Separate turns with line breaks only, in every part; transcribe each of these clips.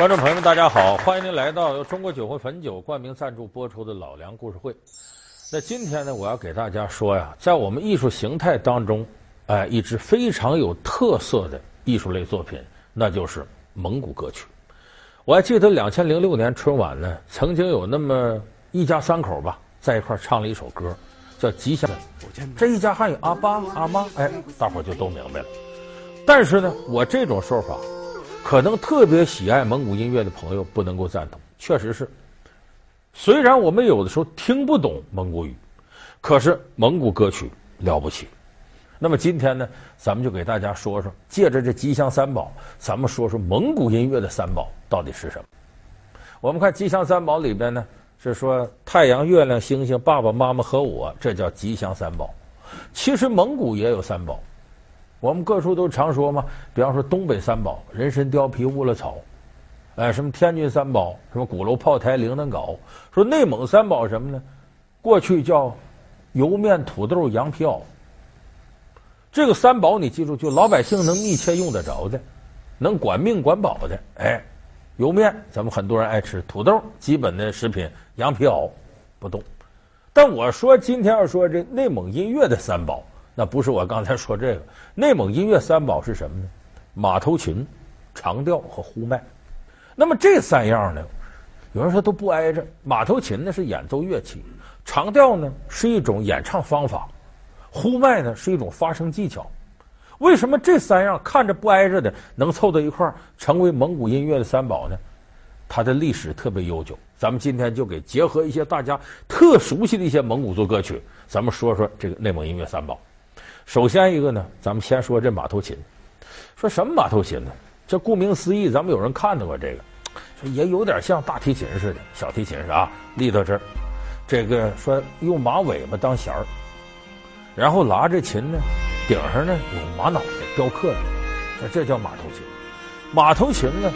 观众朋友们，大家好，欢迎您来到由中国酒会汾酒冠名赞助播出的《老梁故事会》。那今天呢，我要给大家说呀，在我们艺术形态当中，哎，一支非常有特色的艺术类作品，那就是蒙古歌曲。我还记得两千零六年春晚呢，曾经有那么一家三口吧，在一块唱了一首歌，叫《吉祥》。这一家还有阿爸阿妈，哎，大伙就都明白了。但是呢，我这种说法。可能特别喜爱蒙古音乐的朋友不能够赞同，确实是。虽然我们有的时候听不懂蒙古语，可是蒙古歌曲了不起。那么今天呢，咱们就给大家说说，借着这吉祥三宝，咱们说说蒙古音乐的三宝到底是什么。我们看吉祥三宝里边呢，是说太阳、月亮、星星、爸爸妈妈和我，这叫吉祥三宝。其实蒙古也有三宝。我们各处都常说嘛，比方说东北三宝：人参、貂皮、乌勒草。哎，什么天津三宝？什么鼓楼、炮台、铃铛镐。说内蒙三宝什么呢？过去叫油面、土豆、羊皮袄。这个三宝你记住，就老百姓能密切用得着的，能管命管饱的。哎，油面咱们很多人爱吃，土豆基本的食品，羊皮袄不动。但我说今天要说这内蒙音乐的三宝。那不是我刚才说这个，内蒙音乐三宝是什么呢？马头琴、长调和呼麦。那么这三样呢，有人说都不挨着。马头琴呢是演奏乐器，长调呢是一种演唱方法，呼麦呢是一种发声技巧。为什么这三样看着不挨着的能凑到一块儿成为蒙古音乐的三宝呢？它的历史特别悠久。咱们今天就给结合一些大家特熟悉的一些蒙古族歌曲，咱们说说这个内蒙音乐三宝。首先一个呢，咱们先说这马头琴。说什么马头琴呢？这顾名思义，咱们有人看到过这个，也有点像大提琴似的，小提琴是啊，立到这儿。这个说用马尾巴当弦儿，然后拉着琴呢，顶上呢有马脑袋雕刻的，说这叫马头琴。马头琴呢，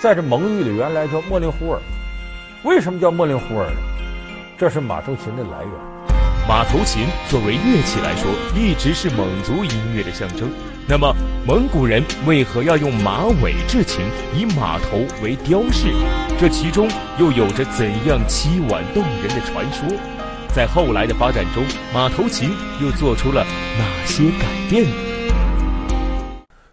在这蒙语里原来叫莫林呼儿。为什么叫莫林呼儿呢？这是马头琴的来源。
马头琴作为乐器来说，一直是蒙族音乐的象征。那么，蒙古人为何要用马尾制琴，以马头为雕饰？这其中又有着怎样凄婉动人的传说？在后来的发展中，马头琴又做出了哪些改变？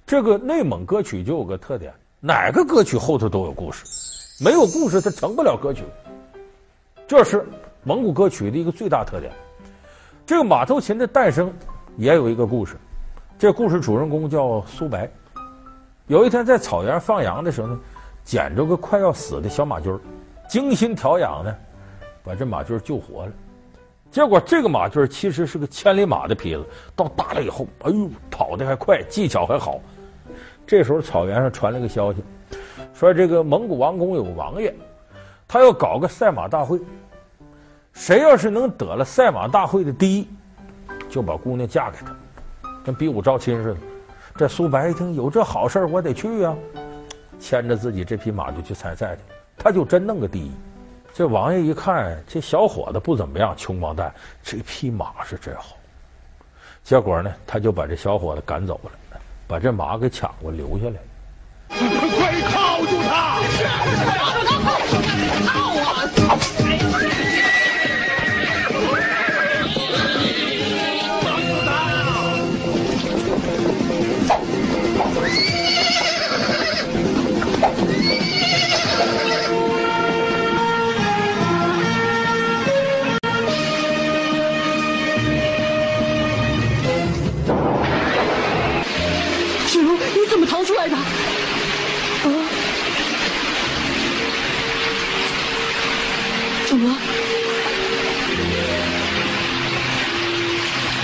这个内蒙歌曲就有个特点，哪个歌曲后头都有故事，没有故事它成不了歌曲。这是蒙古歌曲的一个最大特点。这个马头琴的诞生也有一个故事，这故事主人公叫苏白。有一天在草原放羊的时候呢，捡着个快要死的小马驹儿，精心调养呢，把这马驹儿救活了。结果这个马驹儿其实是个千里马的坯子，到大了以后，哎呦，跑得还快，技巧还好。这时候草原上传来个消息，说这个蒙古王宫有个王爷，他要搞个赛马大会。谁要是能得了赛马大会的第一，就把姑娘嫁给他，跟比武招亲似的。这苏白一听有这好事我得去啊，牵着自己这匹马就去参赛去。他就真弄个第一。这王爷一看，这小伙子不怎么样，穷光蛋，这匹马是真好。结果呢，他就把这小伙子赶走了，把这马给抢过留下来。
快靠住他！
出来的。嗯怎么了？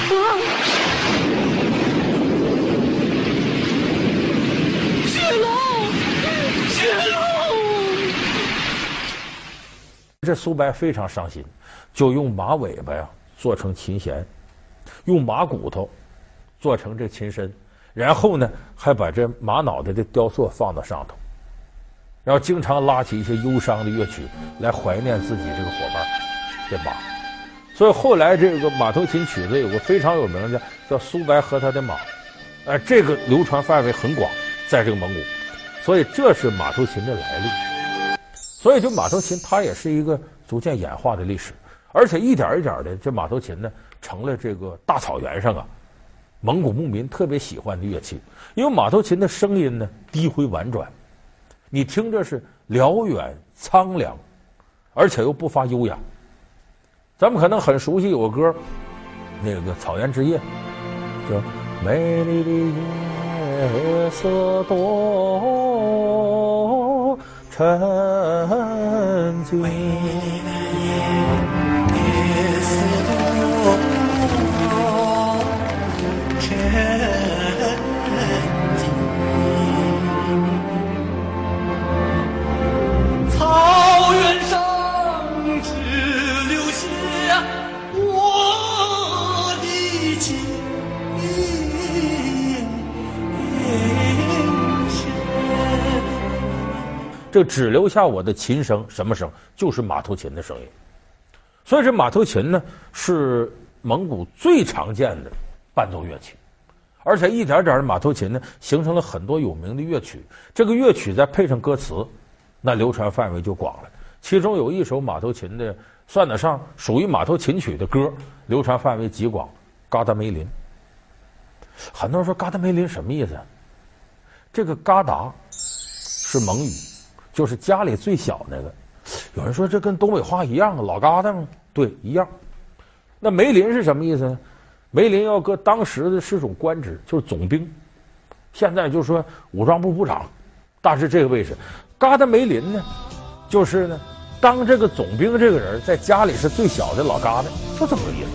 嗯这苏白非常伤心，就用马尾巴呀做成琴弦，用马骨头做成这琴身，然后呢还把这马脑袋的雕塑放到上头，然后经常拉起一些忧伤的乐曲来怀念自己这个伙伴这马。所以后来这个马头琴曲子有个非常有名的叫《苏白和他的马》，哎，这个流传范围很广，在这个蒙古。所以这是马头琴的来历。所以就马头琴，它也是一个逐渐演化的历史，而且一点一点的，这马头琴呢，成了这个大草原上啊，蒙古牧民特别喜欢的乐器。因为马头琴的声音呢，低回婉转，你听着是辽远苍凉，而且又不乏悠扬。咱们可能很熟悉有个歌，那个《草原之夜》，叫“美丽的夜色多沉静”。就只留下我的琴声，什么声？就是马头琴的声音。所以这马头琴呢，是蒙古最常见的伴奏乐器，而且一点点的马头琴呢，形成了很多有名的乐曲。这个乐曲再配上歌词，那流传范围就广了。其中有一首马头琴的，算得上属于马头琴曲的歌，流传范围极广，《嘎达梅林》。很多人说“嘎达梅林”什么意思？这个“嘎达”是蒙语。就是家里最小那个，有人说这跟东北话一样啊，老疙瘩吗？对，一样。那梅林是什么意思呢？梅林要搁当时的是种官职，就是总兵。现在就说武装部部长，大致这个位置。嘎达梅林呢，就是呢，当这个总兵这个人在家里是最小的老嘎达，就这么个意思。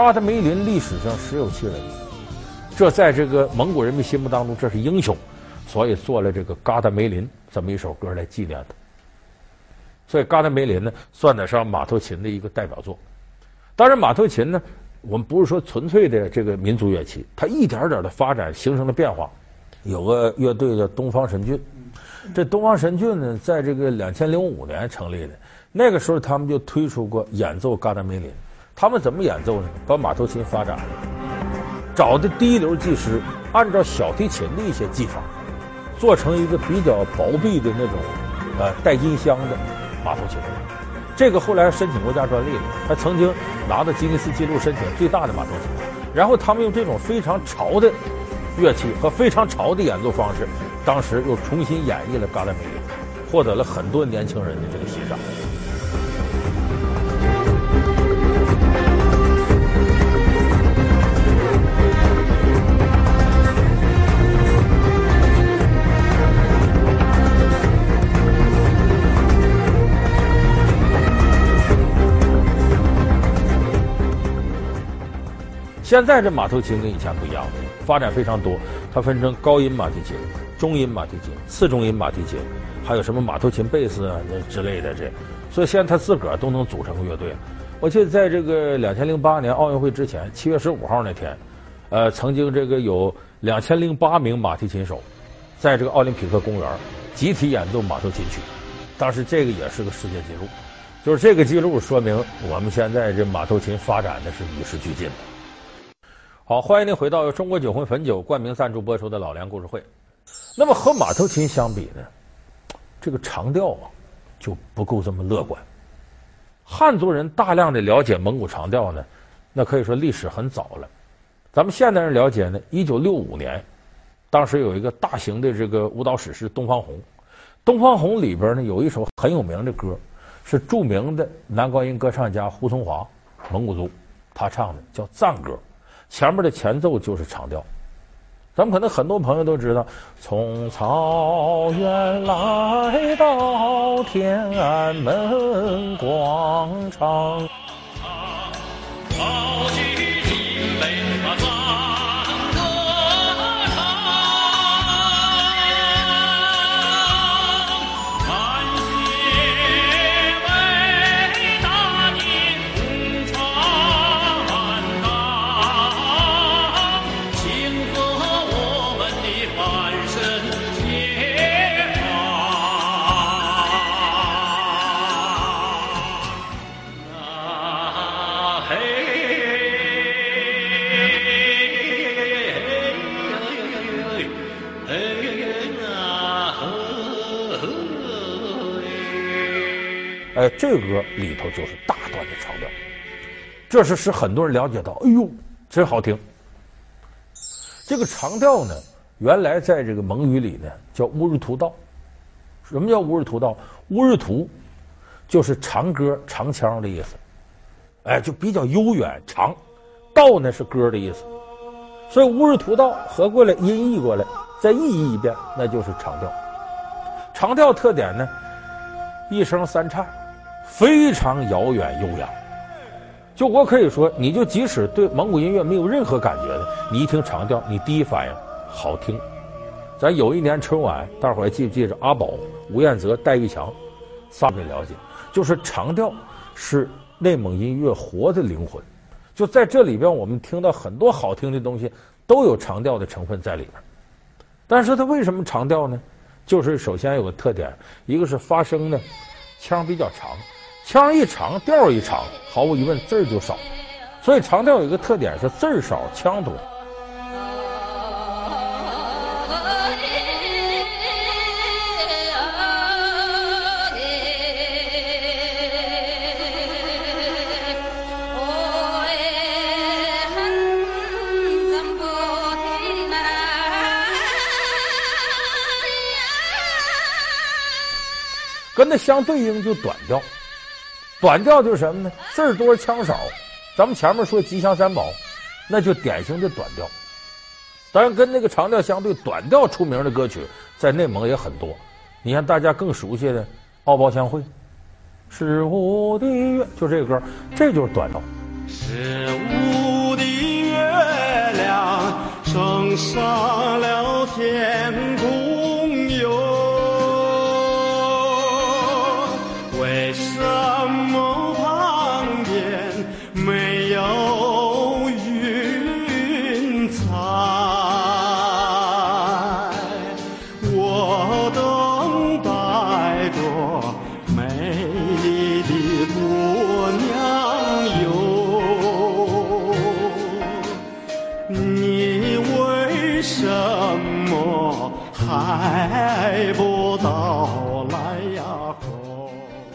嘎达梅林历史上实有其人，这在这个蒙古人民心目当中，这是英雄，所以做了这个嘎达梅林这么一首歌来纪念他。所以嘎达梅林呢，算得上马头琴的一个代表作。当然，马头琴呢，我们不是说纯粹的这个民族乐器，它一点点的发展形成了变化。有个乐队叫东方神骏，这东方神骏呢，在这个两千零五年成立的，那个时候他们就推出过演奏嘎达梅林。他们怎么演奏呢？把马头琴发展了，找的第一流技师，按照小提琴的一些技法，做成一个比较薄壁的那种，呃，带音箱的马头琴。这个后来申请国家专利了，他曾经拿到吉尼斯纪录申请最大的马头琴。然后他们用这种非常潮的乐器和非常潮的演奏方式，当时又重新演绎了《嘎达梅林》，获得了很多年轻人的这个欣赏。现在这马头琴跟以前不一样了，发展非常多。它分成高音马蹄琴、中音马蹄琴、次中音马蹄琴，还有什么马头琴贝斯啊那之类的这。所以现在他自个儿都能组成乐队。我记得在这个两千零八年奥运会之前，七月十五号那天，呃，曾经这个有两千零八名马蹄琴手，在这个奥林匹克公园集体演奏马头琴曲。当时这个也是个世界纪录，就是这个记录说明我们现在这马头琴发展的是与时俱进的。好，欢迎您回到由中国酒魂汾酒冠名赞助播出的老梁故事会。那么和马头琴相比呢，这个长调啊就不够这么乐观。汉族人大量的了解蒙古长调呢，那可以说历史很早了。咱们现代人了解呢，一九六五年，当时有一个大型的这个舞蹈史诗《东方红》，《东方红》里边呢有一首很有名的歌，是著名的男高音歌唱家胡松华，蒙古族，他唱的叫赞歌。前面的前奏就是长调，咱们可能很多朋友都知道，从草原来到天安门广场。哎，这歌里头就是大段的长调，这是使很多人了解到，哎呦，真好听。这个长调呢，原来在这个蒙语里呢叫乌日图道。什么叫乌日图道？乌日图就是长歌长腔的意思，哎，就比较悠远长。道呢是歌的意思，所以乌日图道合过来音译过来，再意译一遍，那就是长调。长调特点呢，一声三颤，非常遥远悠扬。就我可以说，你就即使对蒙古音乐没有任何感觉的，你一听长调，你第一反应好听。咱有一年春晚，大伙儿还记不记着阿宝、吴彦泽、戴玉强，仨没了解，就是长调是内蒙音乐活的灵魂。就在这里边，我们听到很多好听的东西，都有长调的成分在里边。但是它为什么长调呢？就是首先有个特点，一个是发声呢，腔比较长。腔一长，调一长，毫无疑问字儿就少，所以长调有一个特点是字儿少，腔多。跟那相对应就短调。短调就是什么呢？字儿多腔少。咱们前面说吉祥三宝，那就典型的短调。当然，跟那个长调相对，短调出名的歌曲在内蒙也很多。你看大家更熟悉的《敖包相会》，十五的月，就这个歌，这就是短调。
十五的月亮升上了天 amor.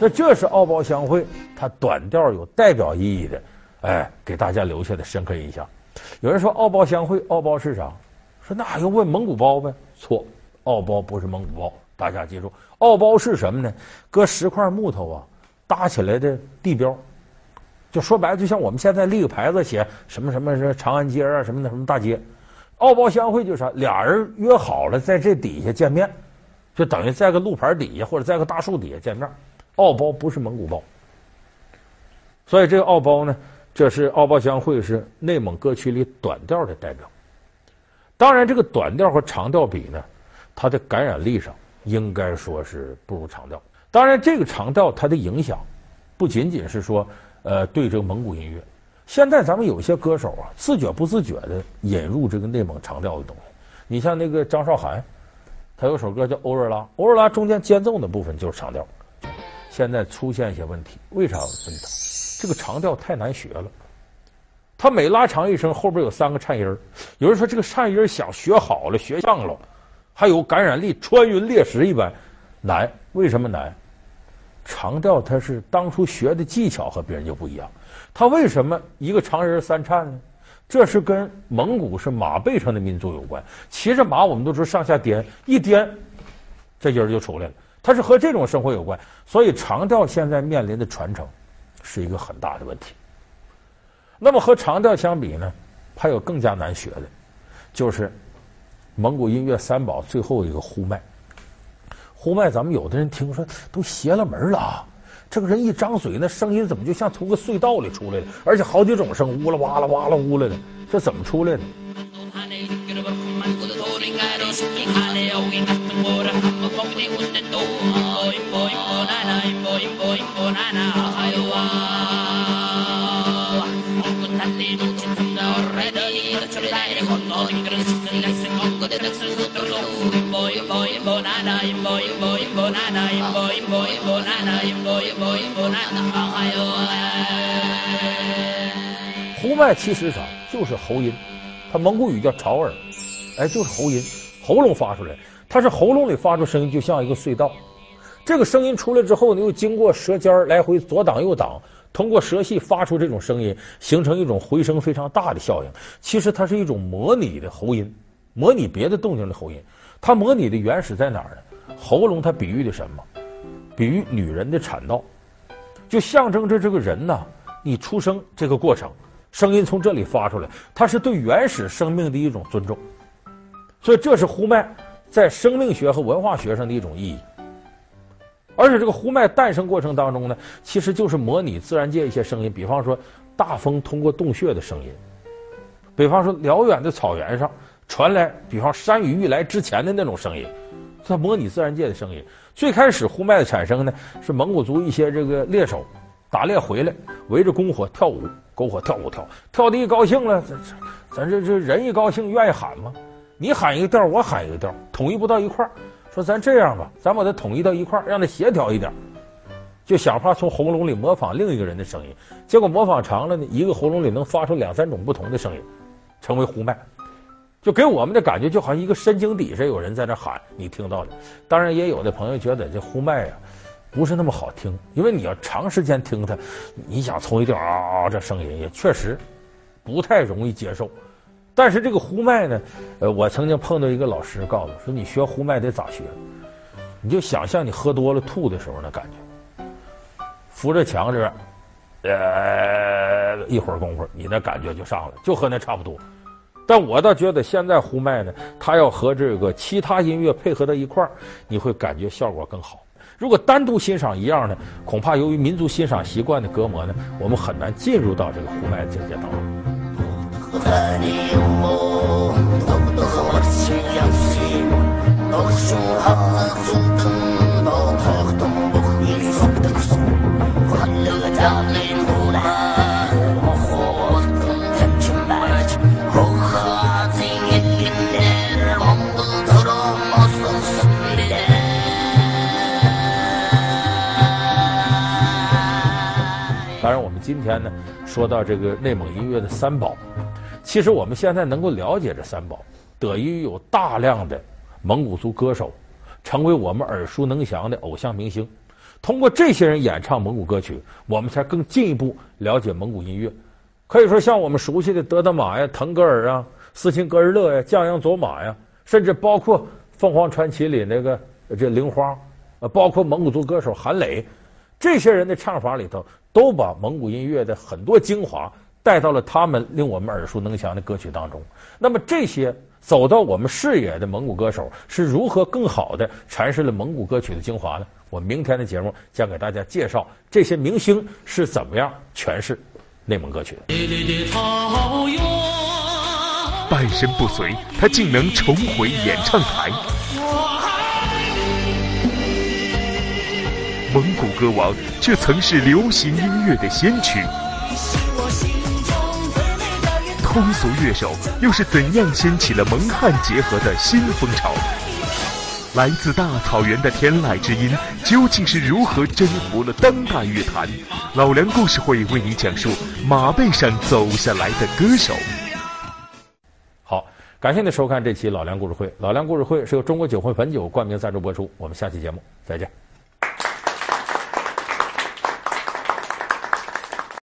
这这是奥包相会，它短调有代表意义的，哎，给大家留下的深刻印象。有人说奥包相会，奥包是啥？说那要问蒙古包呗？错，奥包不是蒙古包。大家记住，奥包是什么呢？搁十块木头啊，搭起来的地标。就说白了，就像我们现在立个牌子写什么什么是长安街啊，什么的什么大街。奥包相会就是啥？俩人约好了在这底下见面，就等于在个路牌底下或者在个大树底下见面。奥包不是蒙古包，所以这个奥包呢，这是奥包相会是内蒙歌曲里短调的代表。当然，这个短调和长调比呢，它的感染力上应该说是不如长调。当然，这个长调它的影响不仅仅是说呃对这个蒙古音乐。现在咱们有些歌手啊，自觉不自觉的引入这个内蒙长调的东西。你像那个张韶涵，他有首歌叫《欧若拉》，欧若拉中间间奏的部分就是长调。现在出现一些问题，为啥要问他？这个长调太难学了，他每拉长一声，后边有三个颤音儿。有人说这个颤音儿想学好了，学像了，还有感染力，穿云裂石一般难。为什么难？长调它是当初学的技巧和别人就不一样。他为什么一个长音三颤呢？这是跟蒙古是马背上的民族有关。骑着马，我们都说上下颠，一颠，这音儿就出来了。它是和这种生活有关，所以长调现在面临的传承是一个很大的问题。那么和长调相比呢，还有更加难学的，就是蒙古音乐三宝最后一个呼麦。呼麦，咱们有的人听说都邪了门了，这个人一张嘴，那声音怎么就像从个隧道里出来的？而且好几种声，呜啦哇啦哇啦呜啦的，这怎么出来的？呼麦其实啥？就是喉音，它蒙古语叫潮耳，哎，就是喉音，喉咙发出来，它是喉咙里发出声音，就像一个隧道。这个声音出来之后呢，又经过舌尖来回左挡右挡，通过舌系发出这种声音，形成一种回声非常大的效应。其实它是一种模拟的喉音，模拟别的动静的喉音。它模拟的原始在哪儿呢？喉咙它比喻的什么？比喻女人的产道，就象征着这个人呐，你出生这个过程，声音从这里发出来，它是对原始生命的一种尊重。所以这是呼麦在生命学和文化学上的一种意义。而且这个呼麦诞生过程当中呢，其实就是模拟自然界一些声音，比方说大风通过洞穴的声音，比方说辽远的草原上传来，比方山雨欲来之前的那种声音，它模拟自然界的声音。最开始呼麦的产生呢，是蒙古族一些这个猎手打猎回来，围着篝火跳舞，篝火跳舞跳，跳的一高兴了，咱咱这这人一高兴愿意喊吗？你喊一个调，我喊一个调，统一不到一块儿。说咱这样吧，咱把它统一到一块儿，让它协调一点，就想法从喉咙里模仿另一个人的声音。结果模仿长了呢，一个喉咙里能发出两三种不同的声音，成为呼麦。就给我们的感觉，就好像一个深井底下有人在那喊，你听到的。当然，也有的朋友觉得这呼麦啊，不是那么好听，因为你要长时间听它，你想从一调啊，这声音也确实不太容易接受。但是这个呼麦呢，呃，我曾经碰到一个老师告诉我说，你学呼麦得咋学？你就想象你喝多了吐的时候那感觉，扶着墙这边，呃，一会儿功夫，你那感觉就上来，就和那差不多。但我倒觉得现在呼麦呢，它要和这个其他音乐配合到一块儿，你会感觉效果更好。如果单独欣赏一样呢，恐怕由于民族欣赏习惯的隔膜呢，我们很难进入到这个呼麦境界当中。当然，我们今天呢，说到这个内蒙音乐的三宝。其实我们现在能够了解这三宝，得益于有大量的蒙古族歌手成为我们耳熟能详的偶像明星。通过这些人演唱蒙古歌曲，我们才更进一步了解蒙古音乐。可以说，像我们熟悉的德德玛呀、腾格尔啊、斯琴格日乐呀、降央卓玛呀，甚至包括凤凰传奇里那个这玲花，呃，包括蒙古族歌手韩磊，这些人的唱法里头，都把蒙古音乐的很多精华。带到了他们令我们耳熟能详的歌曲当中。那么这些走到我们视野的蒙古歌手是如何更好的阐释了蒙古歌曲的精华呢？我明天的节目将给大家介绍这些明星是怎么样诠释内蒙歌曲的。
半身不遂，他竟能重回演唱台。蒙古歌王却曾是流行音乐的先驱。通俗乐手又是怎样掀起了蒙汉结合的新风潮？来自大草原的天籁之音究竟是如何征服了当代乐坛？老梁故事会为你讲述马背上走下来的歌手。
好，感谢您收看这期老梁故事会。老梁故事会是由中国酒会汾酒冠名赞助播出。我们下期节目再见。